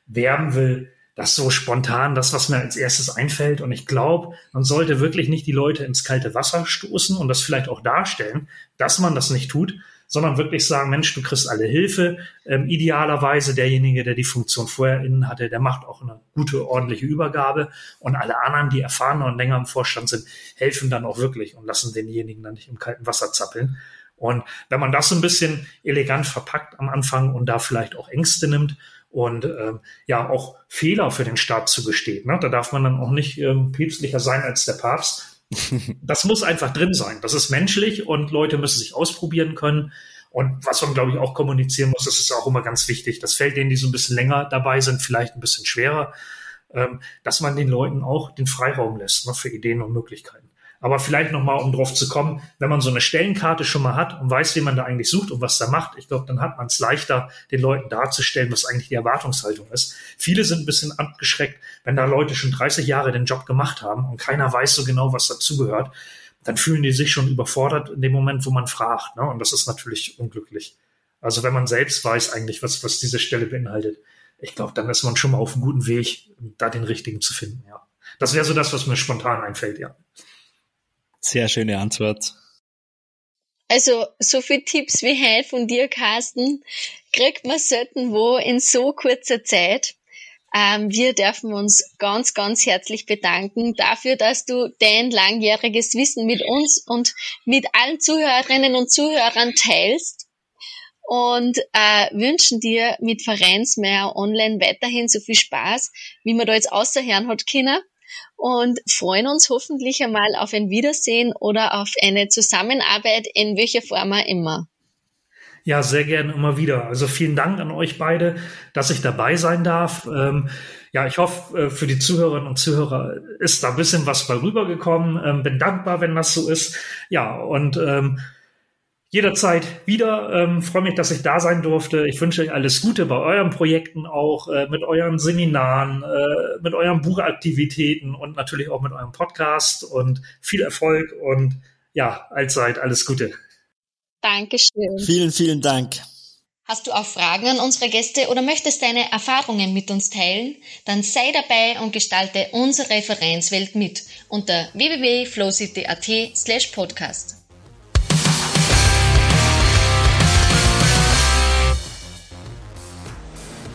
werben will das so spontan, das, was mir als erstes einfällt. Und ich glaube, man sollte wirklich nicht die Leute ins kalte Wasser stoßen und das vielleicht auch darstellen, dass man das nicht tut, sondern wirklich sagen, Mensch, du kriegst alle Hilfe. Ähm, idealerweise derjenige, der die Funktion vorher innen hatte, der macht auch eine gute, ordentliche Übergabe. Und alle anderen, die erfahrener und länger im Vorstand sind, helfen dann auch wirklich und lassen denjenigen dann nicht im kalten Wasser zappeln. Und wenn man das so ein bisschen elegant verpackt am Anfang und da vielleicht auch Ängste nimmt, und ähm, ja auch Fehler für den Staat zugesteht. Ne? Da darf man dann auch nicht ähm, päpstlicher sein als der Papst. Das muss einfach drin sein. Das ist menschlich und Leute müssen sich ausprobieren können. Und was man, glaube ich, auch kommunizieren muss, das ist auch immer ganz wichtig. Das fällt denen, die so ein bisschen länger dabei sind, vielleicht ein bisschen schwerer, ähm, dass man den Leuten auch den Freiraum lässt ne, für Ideen und Möglichkeiten. Aber vielleicht nochmal, um drauf zu kommen, wenn man so eine Stellenkarte schon mal hat und weiß, wie man da eigentlich sucht und was da macht, ich glaube, dann hat man es leichter, den Leuten darzustellen, was eigentlich die Erwartungshaltung ist. Viele sind ein bisschen abgeschreckt, wenn da Leute schon 30 Jahre den Job gemacht haben und keiner weiß so genau, was dazugehört, dann fühlen die sich schon überfordert in dem Moment, wo man fragt. Ne? Und das ist natürlich unglücklich. Also wenn man selbst weiß eigentlich, was, was diese Stelle beinhaltet, ich glaube, dann ist man schon mal auf einem guten Weg, da den richtigen zu finden, ja. Das wäre so das, was mir spontan einfällt, ja. Sehr schöne Antwort. Also, so viele Tipps wie heute von dir, Carsten, kriegt man selten wo in so kurzer Zeit. Ähm, wir dürfen uns ganz, ganz herzlich bedanken dafür, dass du dein langjähriges Wissen mit uns und mit allen Zuhörerinnen und Zuhörern teilst und äh, wünschen dir mit Vereinsmeier Online weiterhin so viel Spaß, wie man da jetzt außerhören hat, Kinder und freuen uns hoffentlich einmal auf ein Wiedersehen oder auf eine Zusammenarbeit in welcher Form auch immer. Ja, sehr gerne immer wieder. Also vielen Dank an euch beide, dass ich dabei sein darf. Ähm, ja, ich hoffe, äh, für die Zuhörerinnen und Zuhörer ist da ein bisschen was bei rübergekommen. Ähm, bin dankbar, wenn das so ist. Ja, und ähm, jederzeit wieder. Ähm, freue mich, dass ich da sein durfte. Ich wünsche euch alles Gute bei euren Projekten auch, äh, mit euren Seminaren, äh, mit euren Buchaktivitäten und natürlich auch mit eurem Podcast und viel Erfolg und ja, allzeit alles Gute. Dankeschön. Vielen, vielen Dank. Hast du auch Fragen an unsere Gäste oder möchtest deine Erfahrungen mit uns teilen? Dann sei dabei und gestalte unsere Vereinswelt mit unter www.flowcity.at slash podcast.